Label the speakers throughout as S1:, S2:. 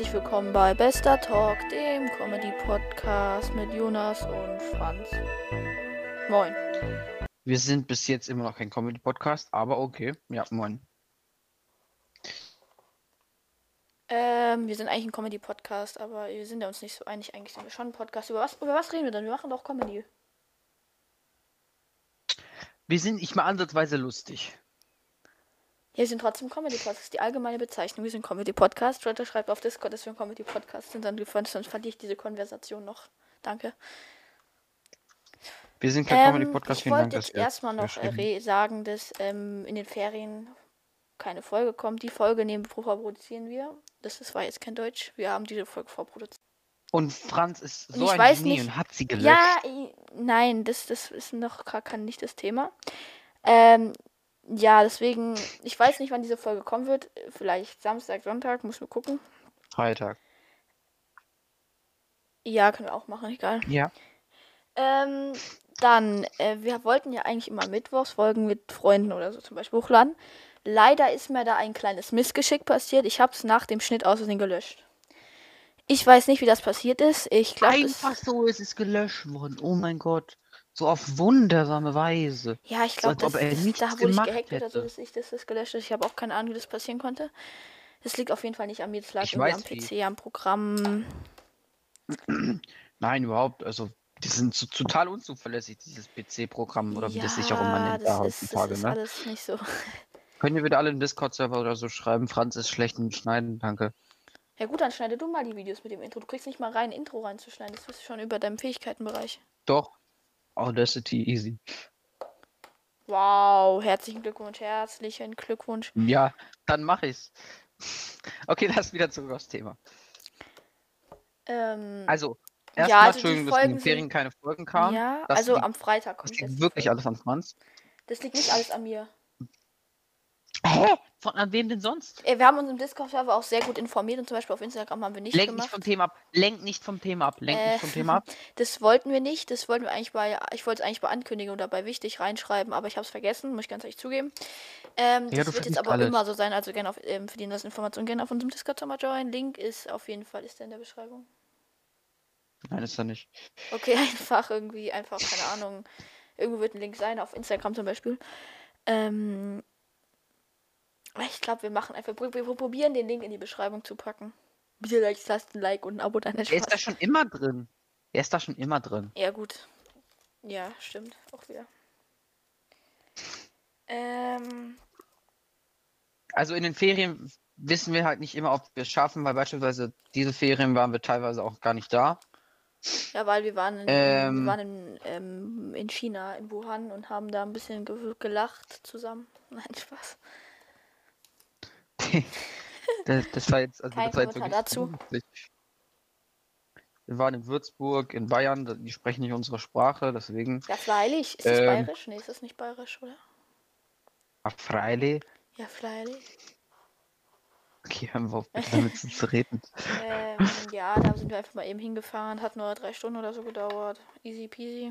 S1: Herzlich willkommen bei Bester Talk, dem Comedy-Podcast mit Jonas und Franz. Moin.
S2: Wir sind bis jetzt immer noch kein Comedy-Podcast, aber okay. Ja, moin.
S1: Ähm, wir sind eigentlich ein Comedy-Podcast, aber wir sind ja uns nicht so einig. Eigentlich sind wir schon ein Podcast. Über was, über was reden wir denn? Wir machen doch Comedy.
S2: Wir sind nicht mal ansatzweise lustig.
S1: Wir sind trotzdem Comedy-Podcast. Das ist die allgemeine Bezeichnung. Wir sind Comedy-Podcast. Leute, schreibt auf Discord, dass wir ein Comedy-Podcast sind. Dann, sonst verliere ich diese Konversation noch. Danke.
S2: Wir sind kein
S1: Ähm,
S2: Comedy-Podcast.
S1: ich
S2: Vielen Dank,
S1: wollte jetzt erstmal noch äh, sagen, dass ähm, in den Ferien keine Folge kommt. Die Folge neben vorproduzieren wir. Das, das war jetzt kein Deutsch. Wir haben diese Folge vorproduziert.
S2: Und Franz ist so
S1: ich
S2: ein
S1: weiß
S2: Genie
S1: nicht-
S2: und hat sie gelöscht.
S1: Ja, i- nein, das, das ist noch gar kein, nicht das Thema. Ähm, ja, deswegen, ich weiß nicht, wann diese Folge kommen wird. Vielleicht Samstag, Sonntag, muss man gucken.
S2: Freitag.
S1: Ja, können wir auch machen, egal.
S2: Ja.
S1: Ähm, dann, äh, wir wollten ja eigentlich immer mittwochs Folgen mit Freunden oder so zum Beispiel hochladen. Leider ist mir da ein kleines Missgeschick passiert. Ich habe es nach dem Schnitt aus Versehen gelöscht. Ich weiß nicht, wie das passiert ist. Ich glaube,
S2: Einfach so ist es gelöscht worden. Oh mein Gott. So auf wundersame Weise.
S1: ja, ich
S2: so
S1: glaube,
S2: als ob er nichts
S1: da wurde ich gehackt oder so,
S2: hätte.
S1: dass ich das, das gelöscht habe. Ich habe auch keine Ahnung, wie das passieren konnte. Das liegt auf jeden Fall nicht an mir. Das lag
S2: Ich
S1: irgendwie
S2: weiß
S1: am
S2: wie.
S1: PC, am Programm.
S2: Nein, überhaupt. Also, die sind so, total unzuverlässig, dieses PC-Programm oder wie das sich auch immer
S1: Ja,
S2: nennt da
S1: ist, das
S2: heutzutage.
S1: ist
S2: Ne?
S1: alles nicht so.
S2: Könnt ihr bitte alle im Discord-Server oder so schreiben, Franz ist schlecht im Schneiden, danke.
S1: Ja gut, dann schneide du mal die Videos mit dem Intro. Du kriegst nicht mal rein, ein Intro reinzuschneiden. Das ist schon über deinem Fähigkeitenbereich.
S2: Doch. Audacity easy.
S1: Wow, herzlichen Glückwunsch, herzlichen Glückwunsch.
S2: Ja, dann mach ich's. Okay, lass wieder zurück aufs Thema.
S1: Ähm,
S2: Also,
S1: Ja,
S2: erstmal,
S1: also die
S2: Entschuldigung, dass in den Ferien keine Folgen kamen.
S1: ja,
S2: das
S1: also
S2: liegt-
S1: am Freitag
S2: Das
S1: kommt
S2: liegt
S1: jetzt
S2: wirklich alles an Franz.
S1: Das liegt nicht alles an mir.
S2: Hä? Von an wem denn sonst?
S1: Äh, Wir haben uns im Discord-Server auch sehr gut informiert und zum Beispiel auf Instagram haben wir nicht
S2: Lenk
S1: gemacht.
S2: nicht vom Thema ab. Lenk nicht vom Thema ab. Lenk
S1: Äh,
S2: nicht vom Thema ab.
S1: Das wollten wir nicht. Das wollten wir eigentlich bei, ich wollte es eigentlich bei Ankündigung oder bei wichtig reinschreiben, aber ich habe es vergessen, muss ich ganz ehrlich zugeben. Ähm,
S2: Ja,
S1: das wird jetzt aber
S2: alles.
S1: immer so sein, also gerne auf, ähm, für die das Informationen gerne auf unserem Discord-Server joinen. Link ist auf jeden Fall, ist der in der Beschreibung.
S2: Nein, ist er nicht.
S1: Okay, einfach irgendwie, einfach, keine Ahnung. Irgendwo wird ein Link sein, auf Instagram zum Beispiel. Ähm, ich glaube, wir machen einfach, wir, probieren den Link in die Beschreibung zu packen. Bitte lasst lasst ein Like und ein Abo, dann
S2: Er ist da schon immer drin. Er ist da schon immer drin.
S1: Ja, gut. Ja, stimmt. Auch wieder. Ähm,
S2: Also in den Ferien wissen wir halt nicht immer, ob wir es schaffen, weil beispielsweise diese Ferien waren wir teilweise auch gar nicht da.
S1: ja, weil wir waren in,
S2: Ähm.
S1: wir waren in, ähm, in China, in Wuhan und haben da ein bisschen ge gelacht zusammen. Nein, Spaß.
S2: Das, das war jetzt, also
S1: Kein
S2: das war jetzt wirklich
S1: dazu.
S2: lustig. Wir waren in Würzburg, in Bayern, die sprechen nicht unsere Sprache, deswegen.
S1: Ja, freilich. Ist das
S2: Ähm.
S1: bayerisch? Nee, ist das nicht bayerisch, oder?
S2: Ach, Freile.
S1: Ja, freilich.
S2: Okay, hören wir auf, damit zu reden.
S1: ähm, ja, da sind wir einfach mal eben hingefahren. Hat nur drei Stunden oder so gedauert. Easy peasy.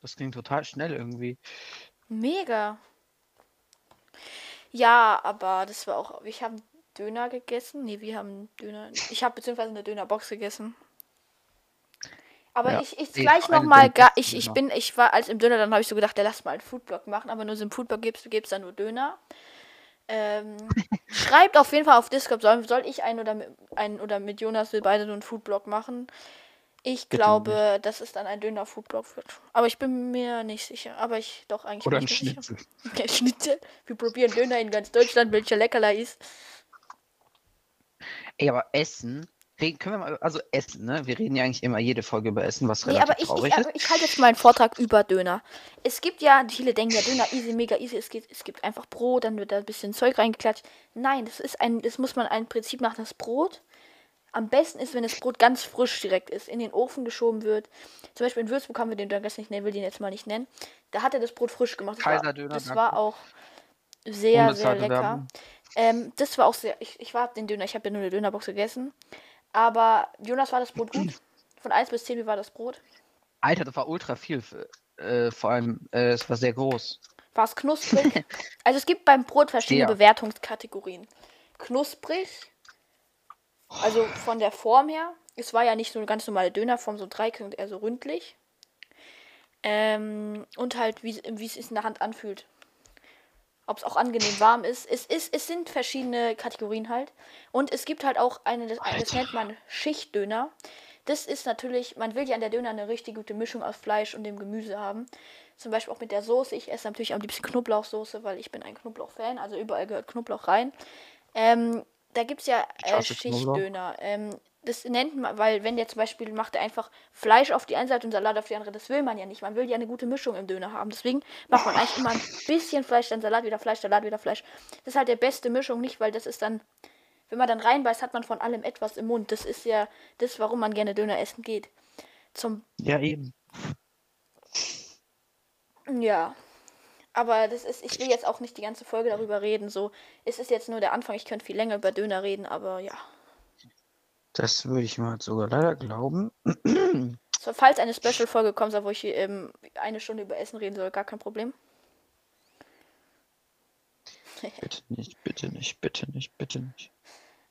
S2: Das ging total schnell irgendwie.
S1: Mega. Ja, aber das war auch. Ich habe Döner gegessen. Nee, wir haben Döner. Ich habe beziehungsweise eine Dönerbox gegessen. Aber
S2: Ja,
S1: ich, ich gleich nochmal Ich, ich bin, ich war als im Döner, dann habe ich so gedacht, der lass mal einen Foodblog machen, aber nur so einen Foodblog gibst du gibst dann nur Döner. Ähm, schreibt auf jeden Fall auf Discord, soll, soll ich einen oder mit, einen oder mit Jonas will beide nur einen Foodblog machen. Ich glaube, dass es dann ein Döner Foodblog wird. Aber ich bin mir nicht sicher. Aber ich doch eigentlich
S2: Oder ein. Schnitzel.
S1: Okay, Schnitzel. Wir probieren Döner in ganz Deutschland, welcher leckerler ist.
S2: Ey, aber Essen. Reden, können wir mal, also Essen, ne? Wir reden ja eigentlich immer jede Folge über Essen, was
S1: Nee,
S2: relativ
S1: aber ich,
S2: traurig
S1: ich,
S2: ist.
S1: aber ich halte jetzt mal einen Vortrag über Döner. Es gibt ja, viele denken ja Döner easy, mega easy. Es, geht, es gibt einfach Brot, dann wird da ein bisschen Zeug reingeklatscht. Nein, das ist ein, das muss man ein Prinzip nach das Brot. Am besten ist, wenn das Brot ganz frisch direkt ist, in den Ofen geschoben wird. Zum Beispiel in Würzburg haben wir den Döner jetzt nicht nennen, will den jetzt mal nicht nennen. Da hat er das Brot frisch gemacht. Das war, das war auch sehr, sehr lecker. Ähm, das war auch sehr. Ich, ich war den Döner, ich habe ja nur eine Dönerbox gegessen. Aber Jonas war das Brot gut. Von 1 bis 10, wie war das Brot?
S2: Alter, das war ultra viel. Äh, vor allem, äh, es war sehr groß.
S1: War es knusprig? also es gibt beim Brot verschiedene
S2: Sehr.
S1: Bewertungskategorien. Knusprig, Also von der Form her, es war ja nicht so eine ganz normale Dönerform, so dreieckig und eher so ründlich. Ähm, und halt, wie wie es sich in der Hand anfühlt. Ob es auch angenehm warm ist. Es, ist. es sind verschiedene Kategorien halt. Und es gibt halt auch eine, das, das nennt man Schichtdöner. Das ist natürlich, man will ja an der Döner eine richtig gute Mischung aus Fleisch und dem Gemüse haben. Zum Beispiel auch mit der Soße. Ich esse natürlich am liebsten Knoblauchsoße, weil ich bin ein Knoblauch-Fan. Also überall gehört Knoblauch rein. Ähm, da gibt es ja äh, Schichtdöner. Ähm, das nennt man, weil wenn der zum Beispiel macht er einfach Fleisch auf die eine Seite und Salat auf die andere, das will man ja nicht. Man will ja eine gute Mischung im Döner haben. Deswegen macht man eigentlich immer ein bisschen Fleisch, dann Salat, wieder Fleisch, Salat, wieder Fleisch. Das ist halt der beste Mischung, nicht, weil das ist dann, wenn man dann reinbeißt, hat man von allem etwas im Mund. Das ist ja das, warum man gerne Döner essen geht. Zum
S2: ja, eben.
S1: Ja. Aber das ist, ich will jetzt auch nicht die ganze Folge darüber reden. So, es ist jetzt nur der Anfang. Ich könnte viel länger über Döner reden, aber ja.
S2: Das würde ich mal sogar leider glauben.
S1: So, falls eine Special-Folge kommt, wo ich ähm, eine Stunde über Essen reden soll, gar kein Problem.
S2: bitte nicht, bitte nicht, bitte nicht, bitte nicht.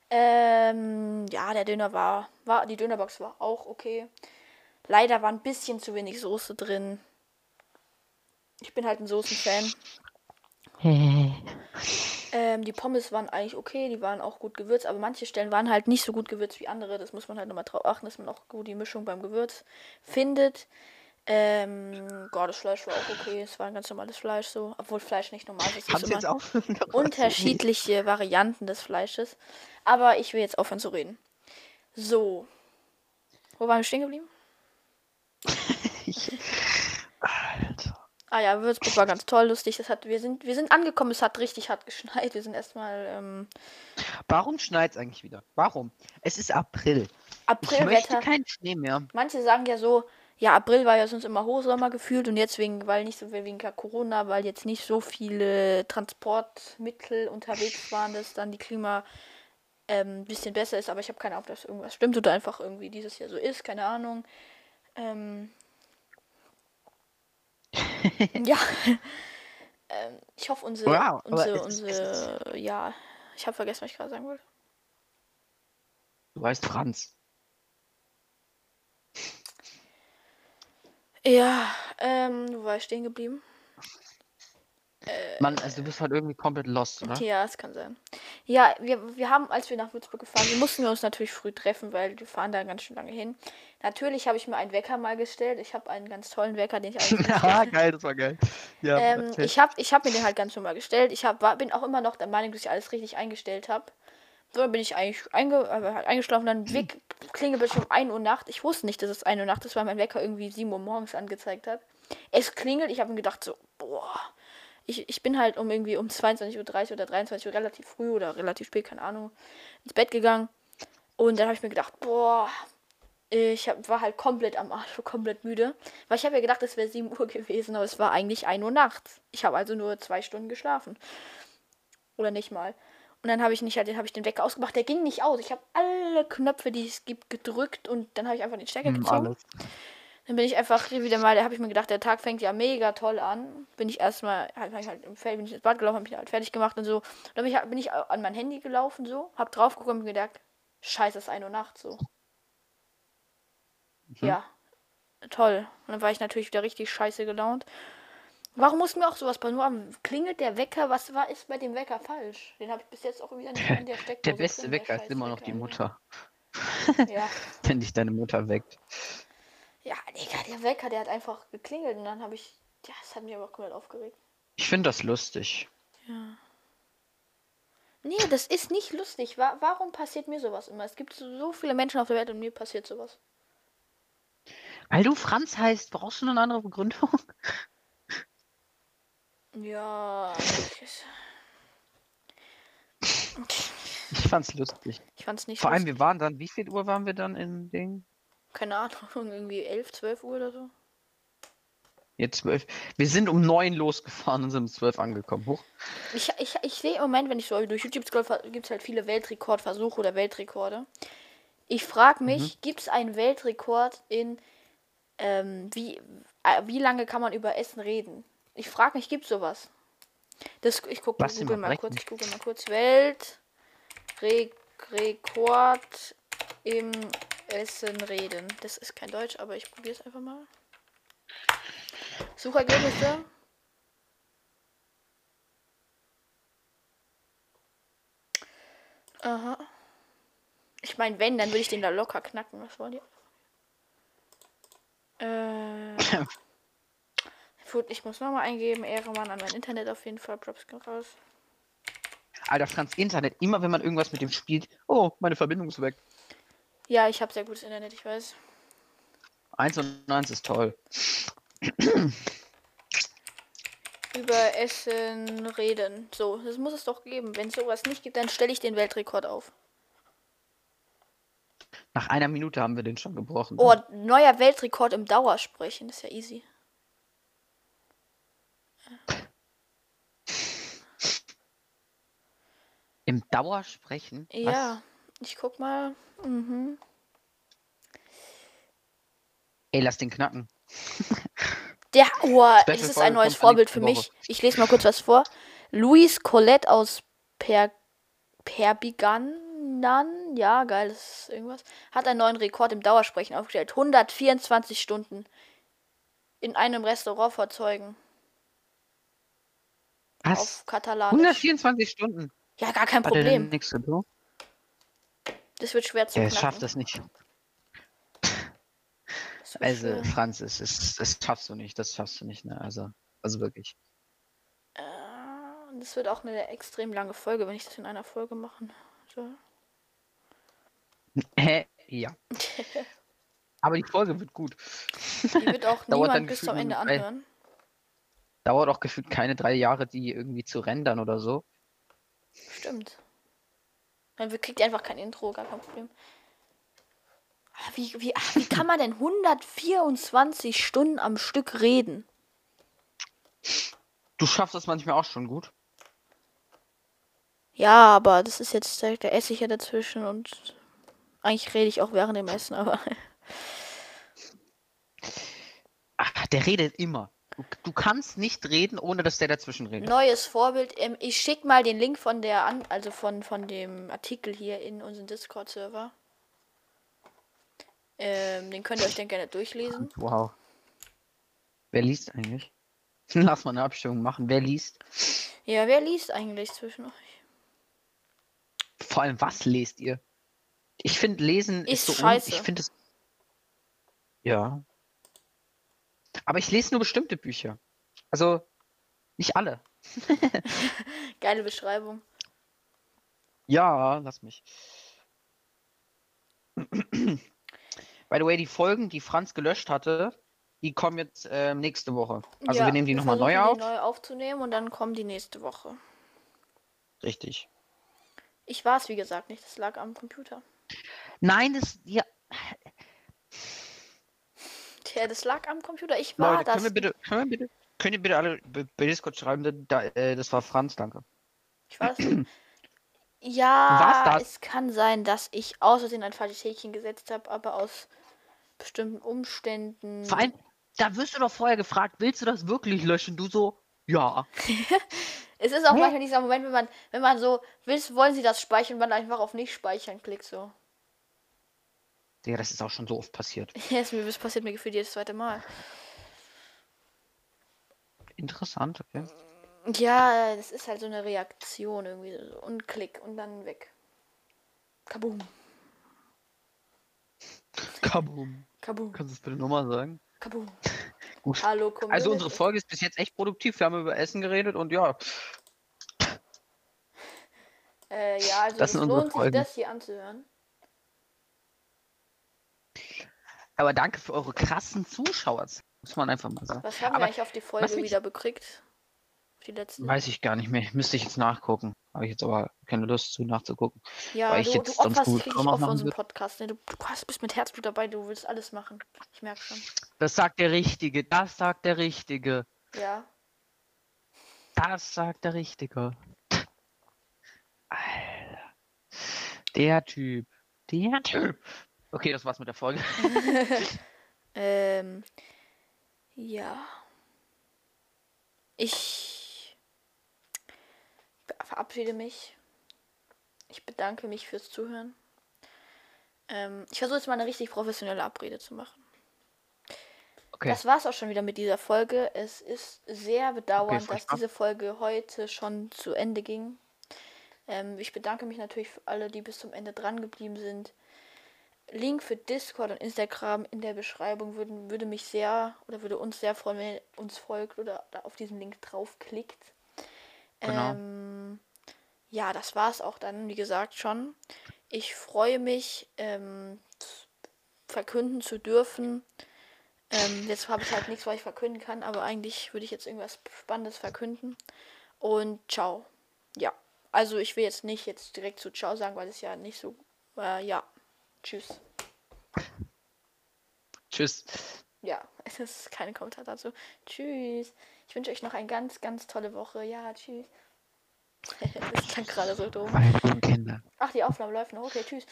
S1: Ähm, ja, der Döner war, war, die Dönerbox war auch okay. Leider war ein bisschen zu wenig Soße drin. Ich bin halt ein Soßen-Fan. ähm, die Pommes waren eigentlich okay, die waren auch gut gewürzt, aber manche Stellen waren halt nicht so gut gewürzt wie andere. Das muss man halt nochmal drauf achten, dass man auch gut die Mischung beim Gewürz findet. Ähm, Gott, das Fleisch war auch okay. Es war ein ganz normales Fleisch so. Obwohl Fleisch nicht normal ist. Es gibt immer unterschiedliche Varianten des Fleisches. Aber ich will jetzt aufhören zu reden. So. Wo waren wir stehen geblieben? Alter. Ah ja, Würzburg war ganz toll, lustig. Das hat, wir, sind, wir sind angekommen, es hat richtig hart geschneit. Wir sind erstmal. Ähm,
S2: Warum schneit es eigentlich wieder? Warum? Es ist April.
S1: Aprilwetter.
S2: Ich möchte keinen Schnee mehr.
S1: Manche sagen ja so, ja, April war ja sonst immer Hochsommer gefühlt und jetzt wegen, weil nicht so wegen Corona, weil jetzt nicht so viele Transportmittel unterwegs waren, dass dann die Klima ähm, ein bisschen besser ist. Aber ich habe keine Ahnung, ob das irgendwas stimmt oder einfach irgendwie dieses Jahr so ist, keine Ahnung. Ähm, ja. ähm, ich hoffe, unsere, wow, unsere, unsere, ja, ich habe vergessen, was ich gerade sagen wollte.
S2: Du weißt Franz.
S1: Ja, ähm, wo war ich stehen geblieben?
S2: Äh, Mann, also du bist halt irgendwie komplett lost, oder?
S1: Ja, es kann sein. Ja, wir, wir haben, als wir nach Würzburg gefahren sind, mussten wir uns natürlich früh treffen, weil wir fahren da ganz schön lange hin. Natürlich habe ich mir einen Wecker mal gestellt. Ich habe einen ganz tollen Wecker, den ich eigentlich.
S2: ja, geil, das war geil.
S1: Ja, ähm, ich habe ich hab mir den halt ganz normal gestellt. Ich hab, war, bin auch immer noch der Meinung, dass ich alles richtig eingestellt habe. So, dann bin ich eigentlich einge, äh, eingeschlafen, dann Weg, Klingelbildschirm um 1 Uhr Nacht. Ich wusste nicht, dass es 1 Uhr Nacht ist, weil mein Wecker irgendwie 7 Uhr morgens angezeigt hat. Es klingelt, ich habe mir gedacht so, boah, ich, ich bin halt um irgendwie um 22.30 Uhr oder 23 Uhr relativ früh oder relativ spät, keine Ahnung, ins Bett gegangen. Und dann habe ich mir gedacht, boah, ich hab, war halt komplett am Arsch, komplett müde. Weil ich habe ja gedacht, es wäre 7 Uhr gewesen, aber es war eigentlich 1 Uhr nachts. Ich habe also nur zwei Stunden geschlafen. Oder nicht mal. Und dann habe ich nicht halt, habe ich den Wecker ausgemacht. Der ging nicht aus. Ich habe alle Knöpfe, die es gibt, gedrückt und dann habe ich einfach den Stecker hm, gezogen. Alles. Dann bin ich einfach wieder mal, da habe ich mir gedacht, der Tag fängt ja mega toll an. Bin ich erstmal, halt, halt im Feld, bin ich ins Bad gelaufen, habe mich halt fertig gemacht und so. Dann bin ich, bin ich an mein Handy gelaufen, so, hab drauf geguckt und gedacht, scheiße, es ist 1 Uhr Nacht, so. Mhm. Ja, toll. Und dann war ich natürlich wieder richtig scheiße gelaunt. Warum muss mir auch sowas passieren? Klingelt der Wecker? Was war ist bei dem Wecker falsch? Den habe ich bis jetzt auch wieder nicht in
S2: der Steckdose. Der beste drin, Wecker der ist immer noch die Mutter. ja. Wenn dich deine Mutter weckt.
S1: Ja, Digga, der Wecker, der hat einfach geklingelt und dann habe ich. Ja, das hat mich aber auch komplett aufgeregt.
S2: Ich finde das lustig.
S1: Ja. Nee, das ist nicht lustig. Warum passiert mir sowas immer? Es gibt so viele Menschen auf der Welt und mir passiert sowas.
S2: Weil du Franz heißt, brauchst du eine andere Begründung?
S1: Ja.
S2: Ich fand's lustig.
S1: Ich fand's nicht
S2: Vor allem, wir waren dann, wie viel Uhr waren wir dann im Ding?
S1: keine Ahnung, irgendwie 11, 12 Uhr oder so.
S2: Jetzt 12. Wir sind um 9 losgefahren und sind um 12 angekommen. Hoch.
S1: Ich, ich, ich sehe im Moment, wenn ich so durch YouTube scroll, gibt es halt viele Weltrekordversuche oder Weltrekorde. Ich frage mich, mhm. gibt es einen Weltrekord in ähm, wie, äh, wie lange kann man über Essen reden? Ich frage mich, gibt es sowas? Das, ich gucke Google mal, mal kurz. Ich gucke mal kurz. Weltrekord Rekord im Essen reden. Das ist kein Deutsch, aber ich probiere es einfach mal. Suchergebnisse. Aha. Ich meine, wenn, dann würde ich den da locker knacken. Was wollen die? Äh. Gut, ich muss nochmal eingeben. Ehremann an mein Internet auf jeden Fall. Props gehen raus.
S2: Alter, Franz, Internet, immer wenn man irgendwas mit dem spielt. Oh, meine Verbindung ist weg.
S1: Ja, ich habe sehr gutes Internet, ich weiß.
S2: 1 und 1 ist toll.
S1: Über Essen reden. So, das muss es doch geben. Wenn es sowas nicht gibt, dann stelle ich den Weltrekord auf.
S2: Nach einer Minute haben wir den schon gebrochen.
S1: Oh, neuer Weltrekord im Dauersprechen. Das ist ja easy.
S2: Im Dauersprechen?
S1: Ja, ich guck mal. Mhm.
S2: Ey, lass den knacken.
S1: Der, oh, das ist ein neues Vorbild für mich. Ich lese mal kurz was vor. Luis Colette aus per Perbiganan, ja, geil, das ist irgendwas, hat einen neuen Rekord im Dauersprechen aufgestellt. 124 Stunden in einem Restaurant vor Zeugen
S2: Was?
S1: auf Katalanisch.
S2: 124 Stunden.
S1: Ja, gar kein Problem.
S2: nichts zu tun?
S1: Das wird schwer zu
S2: Der
S1: knacken.
S2: schafft das nicht.
S1: Das
S2: Also,
S1: schwer.
S2: Franz, es ist, das schaffst du nicht. Das schaffst du nicht, ne? Also, also wirklich.
S1: Äh, das wird auch eine extrem lange Folge, wenn ich das in einer Folge machen soll.
S2: Hä? Ja. Aber die Folge wird gut.
S1: Die wird auch niemand bis zum Ende anhören.
S2: Dauert auch gefühlt keine drei Jahre, die irgendwie zu rendern oder so.
S1: Stimmt. Dann kriegt ihr einfach kein Intro, gar kein Problem. Ah, Wie, wie, ah, wie kann man denn 124 Stunden am Stück reden?
S2: Du schaffst das manchmal auch schon gut.
S1: Ja, aber das ist jetzt, da esse ich ja dazwischen und eigentlich rede ich auch während dem Essen, aber
S2: Ach, der redet immer. Du, du kannst nicht reden, ohne dass der dazwischen redet.
S1: neues Vorbild. Ähm, ich schicke mal den Link von der, an, also von, von dem Artikel hier in unseren Discord-Server. Ähm, den könnt ihr euch dann gerne durchlesen.
S2: Wow. Wer liest eigentlich? Lass mal eine Abstimmung machen. Wer liest?
S1: Ja, wer liest eigentlich zwischen euch?
S2: Vor allem, was lest ihr? Ich finde, Lesen
S1: Ist
S2: ist, so.
S1: scheiße.
S2: Un ich finde es. Ja. Aber ich lese nur bestimmte Bücher. Also, nicht alle.
S1: Geile Beschreibung.
S2: Ja, lass mich. By the way, die Folgen, die Franz gelöscht hatte, die kommen jetzt ähm, nächste Woche. Also wir nehmen die nochmal neu auf.
S1: Die neu aufzunehmen und dann kommen die nächste Woche.
S2: Richtig.
S1: Ich war es, wie gesagt, nicht. Das lag am Computer.
S2: Nein, das. Ja,
S1: Tja, das lag am Computer. Ich war
S2: Leute,
S1: das.
S2: können wir bitte, können wir bitte, könnt ihr bitte alle bei Discord schreiben, da, äh, das war Franz, danke.
S1: Ich war das. ja, es kann sein, dass ich Versehen ein falsches Häkchen gesetzt habe, aber aus bestimmten Umständen.
S2: Vor allem, da wirst du doch vorher gefragt, willst du das wirklich löschen? Du so, ja.
S1: Es ist auch
S2: Hä?
S1: manchmal dieser Moment, wenn man, wenn man so, willst, wollen Sie das speichern, man einfach auf nicht speichern klickt so.
S2: Digga, das ist auch schon so oft passiert.
S1: Ja, es das passiert mir gefühlt jedes zweite Mal.
S2: Interessant, okay.
S1: Ja, das ist halt so eine Reaktion irgendwie. So. Und Klick und dann weg. Kaboom.
S2: Kabum.
S1: Kaboom.
S2: Kannst du es bitte nochmal sagen?
S1: Kaboom.
S2: Gut.
S1: Hallo, Community.
S2: Also unsere Folge ist bis jetzt echt produktiv. Wir haben über Essen geredet und ja,
S1: Äh, ja, also
S2: Das
S1: es lohnt sich,
S2: Folgen.
S1: das hier anzuhören.
S2: aber danke für eure krassen Zuschauer. Muss man einfach mal sagen.
S1: Was haben
S2: Aber
S1: wir eigentlich auf die Folge wieder bekriegt? Die letzte?
S2: Weiß ich gar nicht mehr. Müsste ich jetzt nachgucken. Habe ich jetzt aber keine Lust zu nachzugucken.
S1: Ja,
S2: weil ich
S1: du, du
S2: jetzt sonst
S1: opferst
S2: gut
S1: auf
S2: würde.
S1: Podcast. Ne? Du, du bist mit Herzblut dabei, du willst alles machen. Ich merke schon.
S2: Das sagt der Richtige. Das sagt der Richtige.
S1: Ja.
S2: Das sagt der Richtige. Alter. Der Typ. Der Typ. Okay, das war's mit der Folge.
S1: Ähm. Ja. Ich verabschiede mich. Ich bedanke mich fürs Zuhören. Ähm, ich versuche jetzt mal eine richtig professionelle Abrede zu machen.
S2: Okay.
S1: Das war's auch schon wieder mit dieser Folge. Es ist sehr bedauernd, dass
S2: furchtbar.
S1: diese Folge heute schon zu Ende ging. Ähm, ich bedanke mich natürlich für alle, die bis zum Ende dran geblieben sind. Link für Discord und Instagram in der Beschreibung würden, würde mich sehr oder würde uns sehr freuen, wenn ihr uns folgt oder auf diesen Link draufklickt.
S2: Genau.
S1: Ähm, ja, das war's auch dann, wie gesagt, schon. Ich freue mich, ähm, verkünden zu dürfen. Ähm, jetzt habe ich halt nichts, was ich verkünden kann, aber eigentlich würde ich jetzt irgendwas Spannendes verkünden. Und ciao. Ja, also ich will jetzt nicht jetzt direkt zu ciao sagen, weil es ja nicht so. Äh, ja, tschüss.
S2: Tschüss.
S1: Ja, es ist keine Kommentar dazu. Tschüss. Ich wünsche euch noch eine ganz, ganz tolle Woche. Ja, tschüss. das klang gerade so doof.
S2: Kinder.
S1: Ach, die Aufnahme läuft noch. Okay, tschüss.